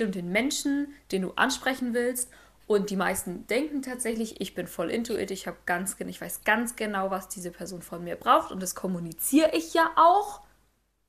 geht um den Menschen, den du ansprechen willst. Und die meisten denken tatsächlich, ich bin voll into it, ich habe ganz, ich weiß ganz genau, was diese Person von mir braucht und das kommuniziere ich ja auch.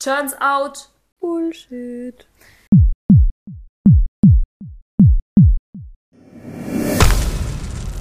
Turns out Bullshit.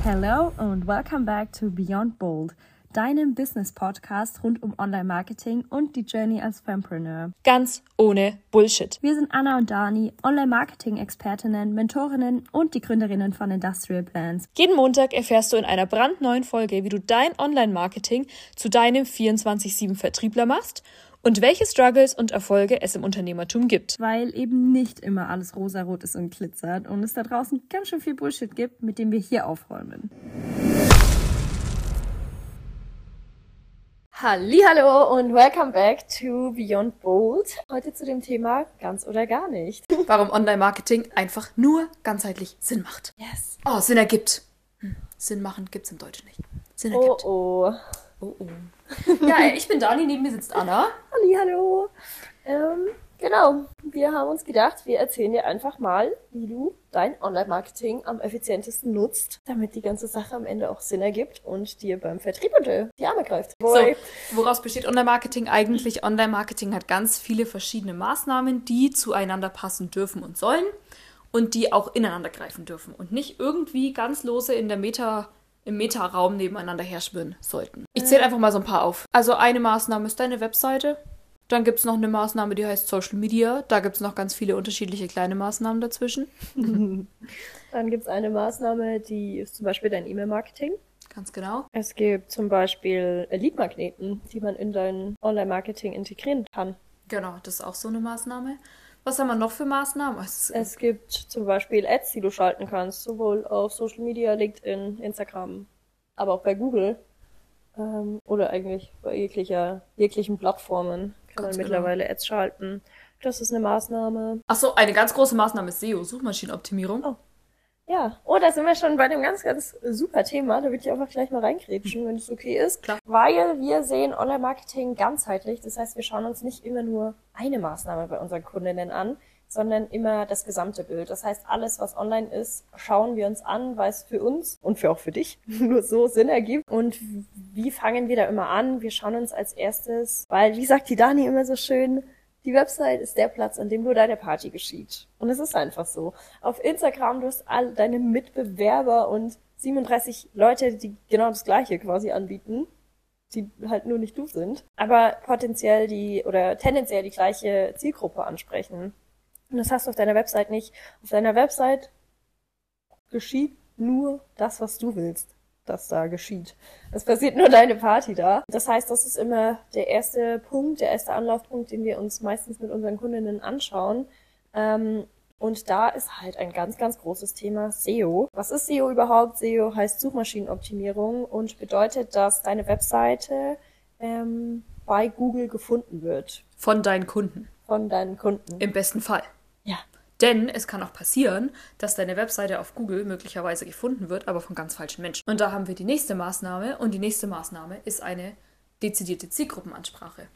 Hello and welcome back to Beyond Bold deinem Business-Podcast rund um Online-Marketing und die Journey als Fempreneur. Ganz ohne Bullshit. Wir sind Anna und Dani, Online-Marketing-Expertinnen, Mentorinnen und die Gründerinnen von Industrial Plans. Jeden Montag erfährst du in einer brandneuen Folge, wie du dein Online-Marketing zu deinem 24-7-Vertriebler machst und welche Struggles und Erfolge es im Unternehmertum gibt. Weil eben nicht immer alles rosarot ist und glitzert und es da draußen ganz schön viel Bullshit gibt, mit dem wir hier aufräumen. Hallo und welcome back to Beyond Bold. Heute zu dem Thema ganz oder gar nicht. Warum Online-Marketing einfach nur ganzheitlich Sinn macht. Yes. Oh, Sinn ergibt. Hm. Sinn machen gibt's im Deutschen nicht. Sinn oh, ergibt. Oh oh. Oh oh. ja, ich bin Dani, neben mir sitzt Anna. Hallo. Ähm, Genau, wir haben uns gedacht, wir erzählen dir einfach mal, wie du dein Online-Marketing am effizientesten nutzt, damit die ganze Sache am Ende auch Sinn ergibt und dir beim Vertrieb unter die Arme greift. Boy. So, woraus besteht Online-Marketing eigentlich? Online-Marketing hat ganz viele verschiedene Maßnahmen, die zueinander passen dürfen und sollen und die auch ineinander greifen dürfen und nicht irgendwie ganz lose in der Meta im Meta-Raum nebeneinander herschwirren sollten. Ich zähle einfach mal so ein paar auf. Also eine Maßnahme ist deine Webseite. Dann gibt es noch eine Maßnahme, die heißt Social Media. Da gibt es noch ganz viele unterschiedliche kleine Maßnahmen dazwischen. Dann gibt es eine Maßnahme, die ist zum Beispiel dein E-Mail-Marketing. Ganz genau. Es gibt zum Beispiel Lead-Magneten, die man in dein Online-Marketing integrieren kann. Genau, das ist auch so eine Maßnahme. Was haben wir noch für Maßnahmen? Es, es gibt zum Beispiel Ads, die du schalten kannst, sowohl auf Social Media, LinkedIn, Instagram, aber auch bei Google. Ähm, oder eigentlich bei jeglicher, jeglichen Plattformen kann man genau. mittlerweile Ads schalten. Das ist eine Maßnahme. Achso, eine ganz große Maßnahme ist SEO, Suchmaschinenoptimierung. Oh. Ja, oh, da sind wir schon bei einem ganz, ganz super Thema. Da würde ich einfach gleich mal reingrätschen, wenn es okay ist. Klar. Weil wir sehen Online-Marketing ganzheitlich. Das heißt, wir schauen uns nicht immer nur eine Maßnahme bei unseren Kundinnen an, sondern immer das gesamte Bild. Das heißt, alles, was online ist, schauen wir uns an, weil es für uns und für auch für dich nur so Sinn ergibt. Und wie fangen wir da immer an? Wir schauen uns als erstes, weil, wie sagt die Dani immer so schön, die Website ist der Platz, an dem nur deine Party geschieht. Und es ist einfach so. Auf Instagram, du hast all deine Mitbewerber und 37 Leute, die genau das Gleiche quasi anbieten, die halt nur nicht du sind, aber potenziell die oder tendenziell die gleiche Zielgruppe ansprechen. Und das hast du auf deiner Website nicht. Auf deiner Website geschieht nur das, was du willst, dass da geschieht. Es passiert nur deine Party da. Das heißt, das ist immer der erste Punkt, der erste Anlaufpunkt, den wir uns meistens mit unseren Kundinnen anschauen. Ähm, und da ist halt ein ganz, ganz großes Thema SEO. Was ist SEO überhaupt? SEO heißt Suchmaschinenoptimierung und bedeutet, dass deine Webseite ähm, bei Google gefunden wird. Von deinen Kunden. Von deinen Kunden. Im besten Fall. Denn es kann auch passieren, dass deine Webseite auf Google möglicherweise gefunden wird, aber von ganz falschen Menschen. Und da haben wir die nächste Maßnahme und die nächste Maßnahme ist eine dezidierte Zielgruppenansprache.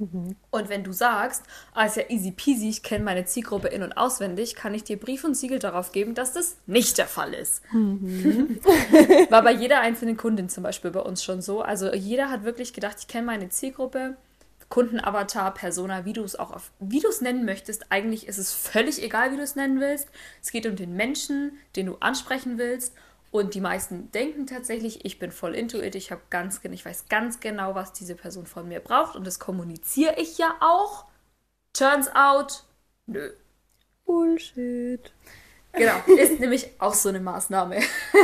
Mhm. Und wenn du sagst, ah, ist ja easy peasy, ich kenne meine Zielgruppe in- und auswendig, kann ich dir Brief und Siegel darauf geben, dass das nicht der Fall ist. Mhm. War bei jeder einzelnen Kundin zum Beispiel bei uns schon so. Also jeder hat wirklich gedacht, ich kenne meine Zielgruppe Kundenavatar, Persona, wie du es auch auf, es nennen möchtest. Eigentlich ist es völlig egal, wie du es nennen willst. Es geht um den Menschen, den du ansprechen willst. Und die meisten denken tatsächlich, ich bin voll into it, ich habe ganz, ich weiß ganz genau, was diese Person von mir braucht und das kommuniziere ich ja auch. Turns out, nö. Bullshit. Genau, ist nämlich auch so eine Maßnahme,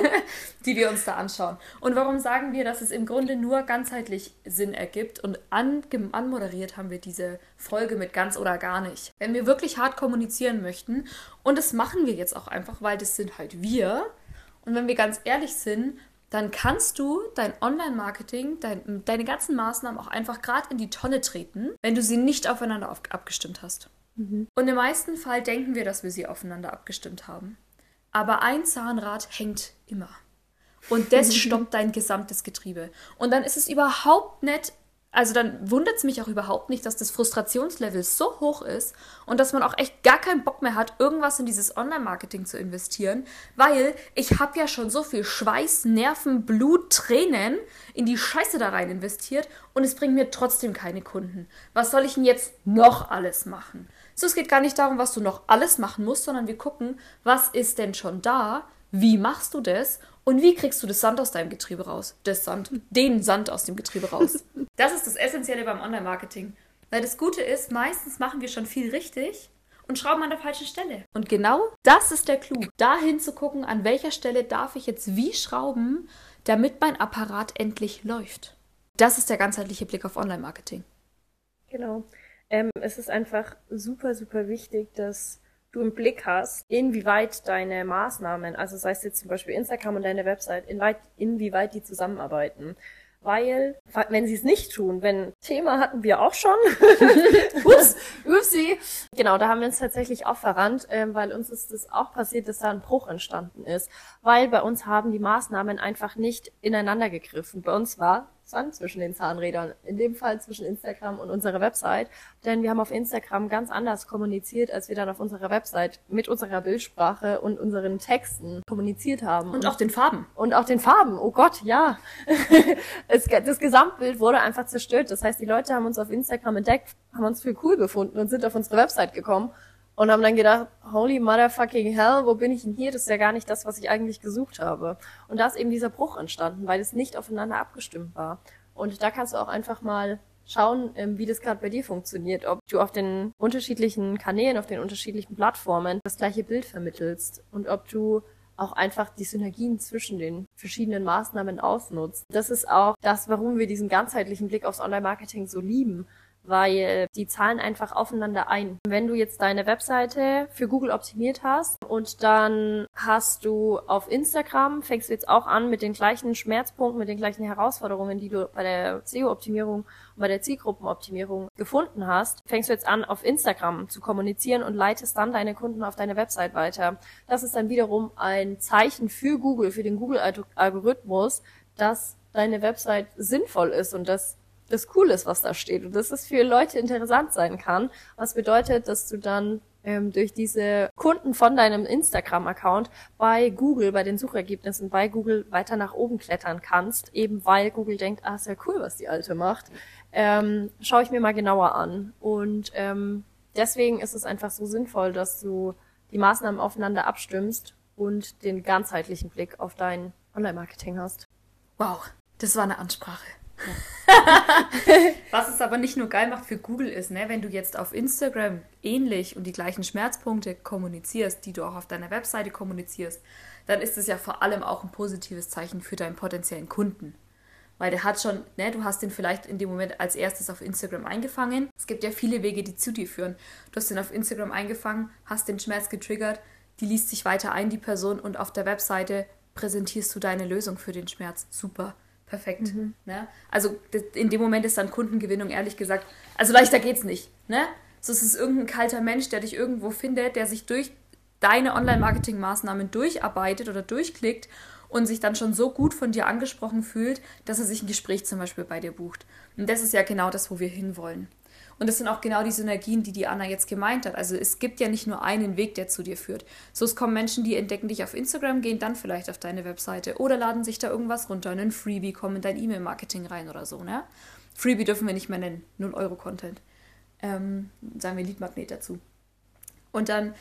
die wir uns da anschauen. Und warum sagen wir, dass es im Grunde nur ganzheitlich Sinn ergibt? Und an, anmoderiert haben wir diese Folge mit ganz oder gar nicht. Wenn wir wirklich hart kommunizieren möchten, und das machen wir jetzt auch einfach, weil das sind halt wir. Und wenn wir ganz ehrlich sind, dann kannst du dein Online-Marketing, dein, deine ganzen Maßnahmen auch einfach gerade in die Tonne treten, wenn du sie nicht aufeinander auf, abgestimmt hast. Mhm. Und im meisten Fall denken wir, dass wir sie aufeinander abgestimmt haben. Aber ein Zahnrad hängt immer. Und das stoppt dein gesamtes Getriebe. Und dann ist es überhaupt nicht Also dann wundert es mich auch überhaupt nicht, dass das Frustrationslevel so hoch ist und dass man auch echt gar keinen Bock mehr hat, irgendwas in dieses Online-Marketing zu investieren, weil ich habe ja schon so viel Schweiß, Nerven, Blut, Tränen in die Scheiße da rein investiert und es bringt mir trotzdem keine Kunden. Was soll ich denn jetzt noch alles machen? So, es geht gar nicht darum, was du noch alles machen musst, sondern wir gucken, was ist denn schon da, wie machst du das und wie kriegst du das Sand aus deinem Getriebe raus? Das Sand, den Sand aus dem Getriebe raus. Das ist das Essentielle beim Online-Marketing. Weil das Gute ist, meistens machen wir schon viel richtig und schrauben an der falschen Stelle. Und genau das ist der Clou. Dahin zu gucken, an welcher Stelle darf ich jetzt wie schrauben, damit mein Apparat endlich läuft. Das ist der ganzheitliche Blick auf Online-Marketing. Genau. Ähm, es ist einfach super, super wichtig, dass du im Blick hast, inwieweit deine Maßnahmen, also sei es jetzt zum Beispiel Instagram und deine Website, inwieweit, inwieweit die zusammenarbeiten. Weil, wenn sie es nicht tun, wenn Thema hatten wir auch schon. Ups, upsie. Genau, da haben wir uns tatsächlich auch verrannt, äh, weil uns ist es auch passiert, dass da ein Bruch entstanden ist. Weil bei uns haben die Maßnahmen einfach nicht ineinander gegriffen. Bei uns war Sand zwischen den Zahnrädern. In dem Fall zwischen Instagram und unserer Website. Denn wir haben auf Instagram ganz anders kommuniziert, als wir dann auf unserer Website mit unserer Bildsprache und unseren Texten kommuniziert haben. Und, und auch den Farben. Und auch den Farben. Oh Gott, ja. es, das Gesamtbild wurde einfach zerstört. Das heißt, die Leute haben uns auf Instagram entdeckt, haben uns für cool befunden und sind auf unsere Website gekommen und haben dann gedacht, holy motherfucking hell, wo bin ich denn hier? Das ist ja gar nicht das, was ich eigentlich gesucht habe. Und da ist eben dieser Bruch entstanden, weil es nicht aufeinander abgestimmt war. Und da kannst du auch einfach mal schauen, ähm, wie das gerade bei dir funktioniert, ob du auf den unterschiedlichen Kanälen, auf den unterschiedlichen Plattformen das gleiche Bild vermittelst und ob du auch einfach die Synergien zwischen den verschiedenen Maßnahmen ausnutzt. Das ist auch das, warum wir diesen ganzheitlichen Blick aufs Online-Marketing so lieben, weil die zahlen einfach aufeinander ein. Wenn du jetzt deine Webseite für Google optimiert hast und dann hast du auf Instagram, fängst du jetzt auch an mit den gleichen Schmerzpunkten, mit den gleichen Herausforderungen, die du bei der SEO-Optimierung und bei der Zielgruppenoptimierung gefunden hast, fängst du jetzt an, auf Instagram zu kommunizieren und leitest dann deine Kunden auf deine Website weiter. Das ist dann wiederum ein Zeichen für Google, für den Google-Algorithmus, dass deine Website sinnvoll ist und dass das cool ist, was da steht und dass es für Leute interessant sein kann. Was bedeutet, dass du dann ähm, durch diese Kunden von deinem Instagram-Account bei Google, bei den Suchergebnissen bei Google weiter nach oben klettern kannst, eben weil Google denkt, ah, ist ja cool, was die Alte macht. Ähm, schaue ich mir mal genauer an. Und ähm, deswegen ist es einfach so sinnvoll, dass du die Maßnahmen aufeinander abstimmst und den ganzheitlichen Blick auf dein Online-Marketing hast. Wow, das war eine Ansprache. Was es aber nicht nur geil macht für Google ist, ne, wenn du jetzt auf Instagram ähnlich und die gleichen Schmerzpunkte kommunizierst, die du auch auf deiner Webseite kommunizierst, dann ist es ja vor allem auch ein positives Zeichen für deinen potenziellen Kunden. Weil der hat schon, ne, du hast den vielleicht in dem Moment als erstes auf Instagram eingefangen. Es gibt ja viele Wege, die zu dir führen. Du hast den auf Instagram eingefangen, hast den Schmerz getriggert, die liest sich weiter ein, die Person, und auf der Webseite präsentierst du deine Lösung für den Schmerz. Super perfekt. Mhm. Ne? Also in dem Moment ist dann Kundengewinnung ehrlich gesagt, also leichter geht's nicht. Ne? So es ist irgendein kalter Mensch, der dich irgendwo findet, der sich durch deine Online-Marketing-Maßnahmen durcharbeitet oder durchklickt und sich dann schon so gut von dir angesprochen fühlt, dass er sich ein Gespräch zum Beispiel bei dir bucht. Und das ist ja genau das, wo wir hinwollen. Und das sind auch genau die Synergien, die die Anna jetzt gemeint hat. Also es gibt ja nicht nur einen Weg, der zu dir führt. So, es kommen Menschen, die entdecken dich auf Instagram, gehen dann vielleicht auf deine Webseite oder laden sich da irgendwas runter, einen Freebie, kommen in dein E-Mail-Marketing rein oder so, ne? Freebie dürfen wir nicht mehr nennen, 0-Euro-Content. Ähm, sagen wir Leadmagnet dazu. Und dann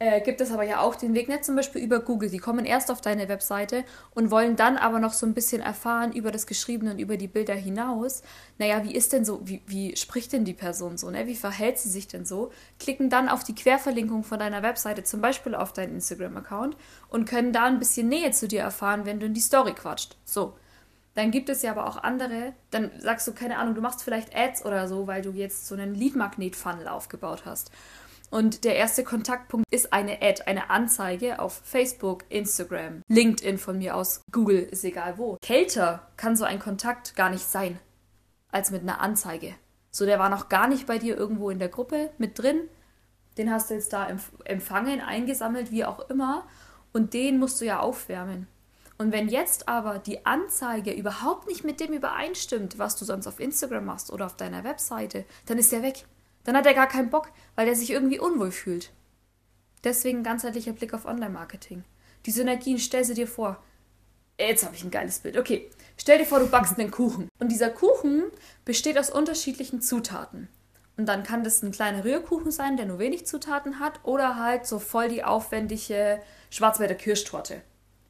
äh, gibt es aber ja auch den Weg, nicht zum Beispiel über Google. Die kommen erst auf deine Webseite und wollen dann aber noch so ein bisschen erfahren über das Geschriebene und über die Bilder hinaus. Naja, wie ist denn so, wie, wie spricht denn die Person so, ne? Wie verhält sie sich denn so? Klicken dann auf die Querverlinkung von deiner Webseite, zum Beispiel auf deinen Instagram-Account und können da ein bisschen Nähe zu dir erfahren, wenn du in die Story quatscht. So. Dann gibt es ja aber auch andere, dann sagst du, keine Ahnung, du machst vielleicht Ads oder so, weil du jetzt so einen Lead-Magnet-Funnel aufgebaut hast. Und der erste Kontaktpunkt ist eine Ad, eine Anzeige auf Facebook, Instagram, LinkedIn von mir aus, Google, ist egal wo. Kälter kann so ein Kontakt gar nicht sein, als mit einer Anzeige. So, der war noch gar nicht bei dir irgendwo in der Gruppe mit drin. Den hast du jetzt da empfangen, eingesammelt, wie auch immer. Und den musst du ja aufwärmen. Und wenn jetzt aber die Anzeige überhaupt nicht mit dem übereinstimmt, was du sonst auf Instagram machst oder auf deiner Webseite, dann ist der weg. Dann hat er gar keinen Bock, weil er sich irgendwie unwohl fühlt. Deswegen ganzheitlicher Blick auf Online-Marketing. Die Synergien, stell sie dir vor. Jetzt habe ich ein geiles Bild. Okay, stell dir vor, du backst einen Kuchen. Und dieser Kuchen besteht aus unterschiedlichen Zutaten. Und dann kann das ein kleiner Rührkuchen sein, der nur wenig Zutaten hat, oder halt so voll die aufwendige Schwarzwälder Kirschtorte.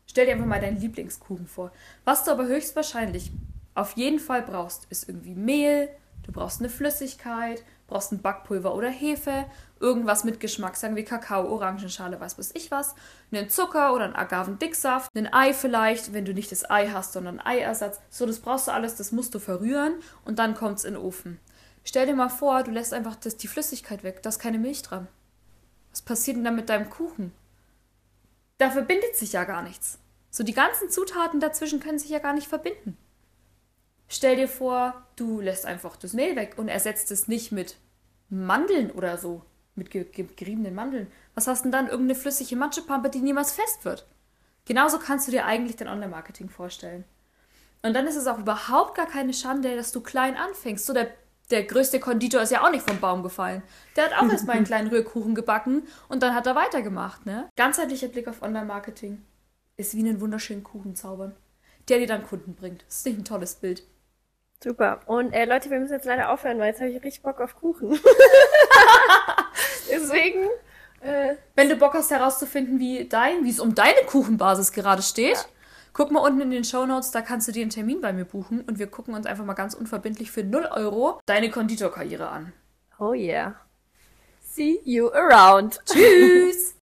Stell dir einfach mal deinen Lieblingskuchen vor. Was du aber höchstwahrscheinlich auf jeden Fall brauchst, ist irgendwie Mehl, du brauchst eine Flüssigkeit, brauchst ein Backpulver oder Hefe, irgendwas mit Geschmack, sagen wir Kakao, Orangenschale, weiß was ich was, einen Zucker oder einen Agavendicksaft, ein Ei vielleicht, wenn du nicht das Ei hast, sondern Eiersatz. So, das brauchst du alles, das musst du verrühren und dann kommt es in den Ofen. Stell dir mal vor, du lässt einfach das, die Flüssigkeit weg, da ist keine Milch dran. Was passiert denn dann mit deinem Kuchen? Da verbindet sich ja gar nichts. So, die ganzen Zutaten dazwischen können sich ja gar nicht verbinden. Stell dir vor, du lässt einfach das Mehl weg und ersetzt es nicht mit Mandeln oder so, mit geriebenen Mandeln. Was hast denn dann? Irgendeine flüssige Matschepampe, die niemals fest wird. Genauso kannst du dir eigentlich dein Online-Marketing vorstellen. Und dann ist es auch überhaupt gar keine Schande, dass du klein anfängst. So der der größte Konditor ist ja auch nicht vom Baum gefallen. Der hat auch erstmal einen kleinen Rührkuchen gebacken und dann hat er weitergemacht, ne? Ganzheitlicher Blick auf Online-Marketing ist wie einen wunderschönen Kuchen zaubern, der dir dann Kunden bringt. Das ist nicht ein tolles Bild. Super. Und äh, Leute, wir müssen jetzt leider aufhören, weil jetzt habe ich richtig Bock auf Kuchen. Deswegen. Äh, Wenn du Bock hast herauszufinden, wie dein, wie es um deine Kuchenbasis gerade steht, ja Guck mal unten in den Show Notes, da kannst du dir einen Termin bei mir buchen und wir gucken uns einfach mal ganz unverbindlich für 0 Euro deine Konditorkarriere an. Oh yeah. See you around. Tschüss.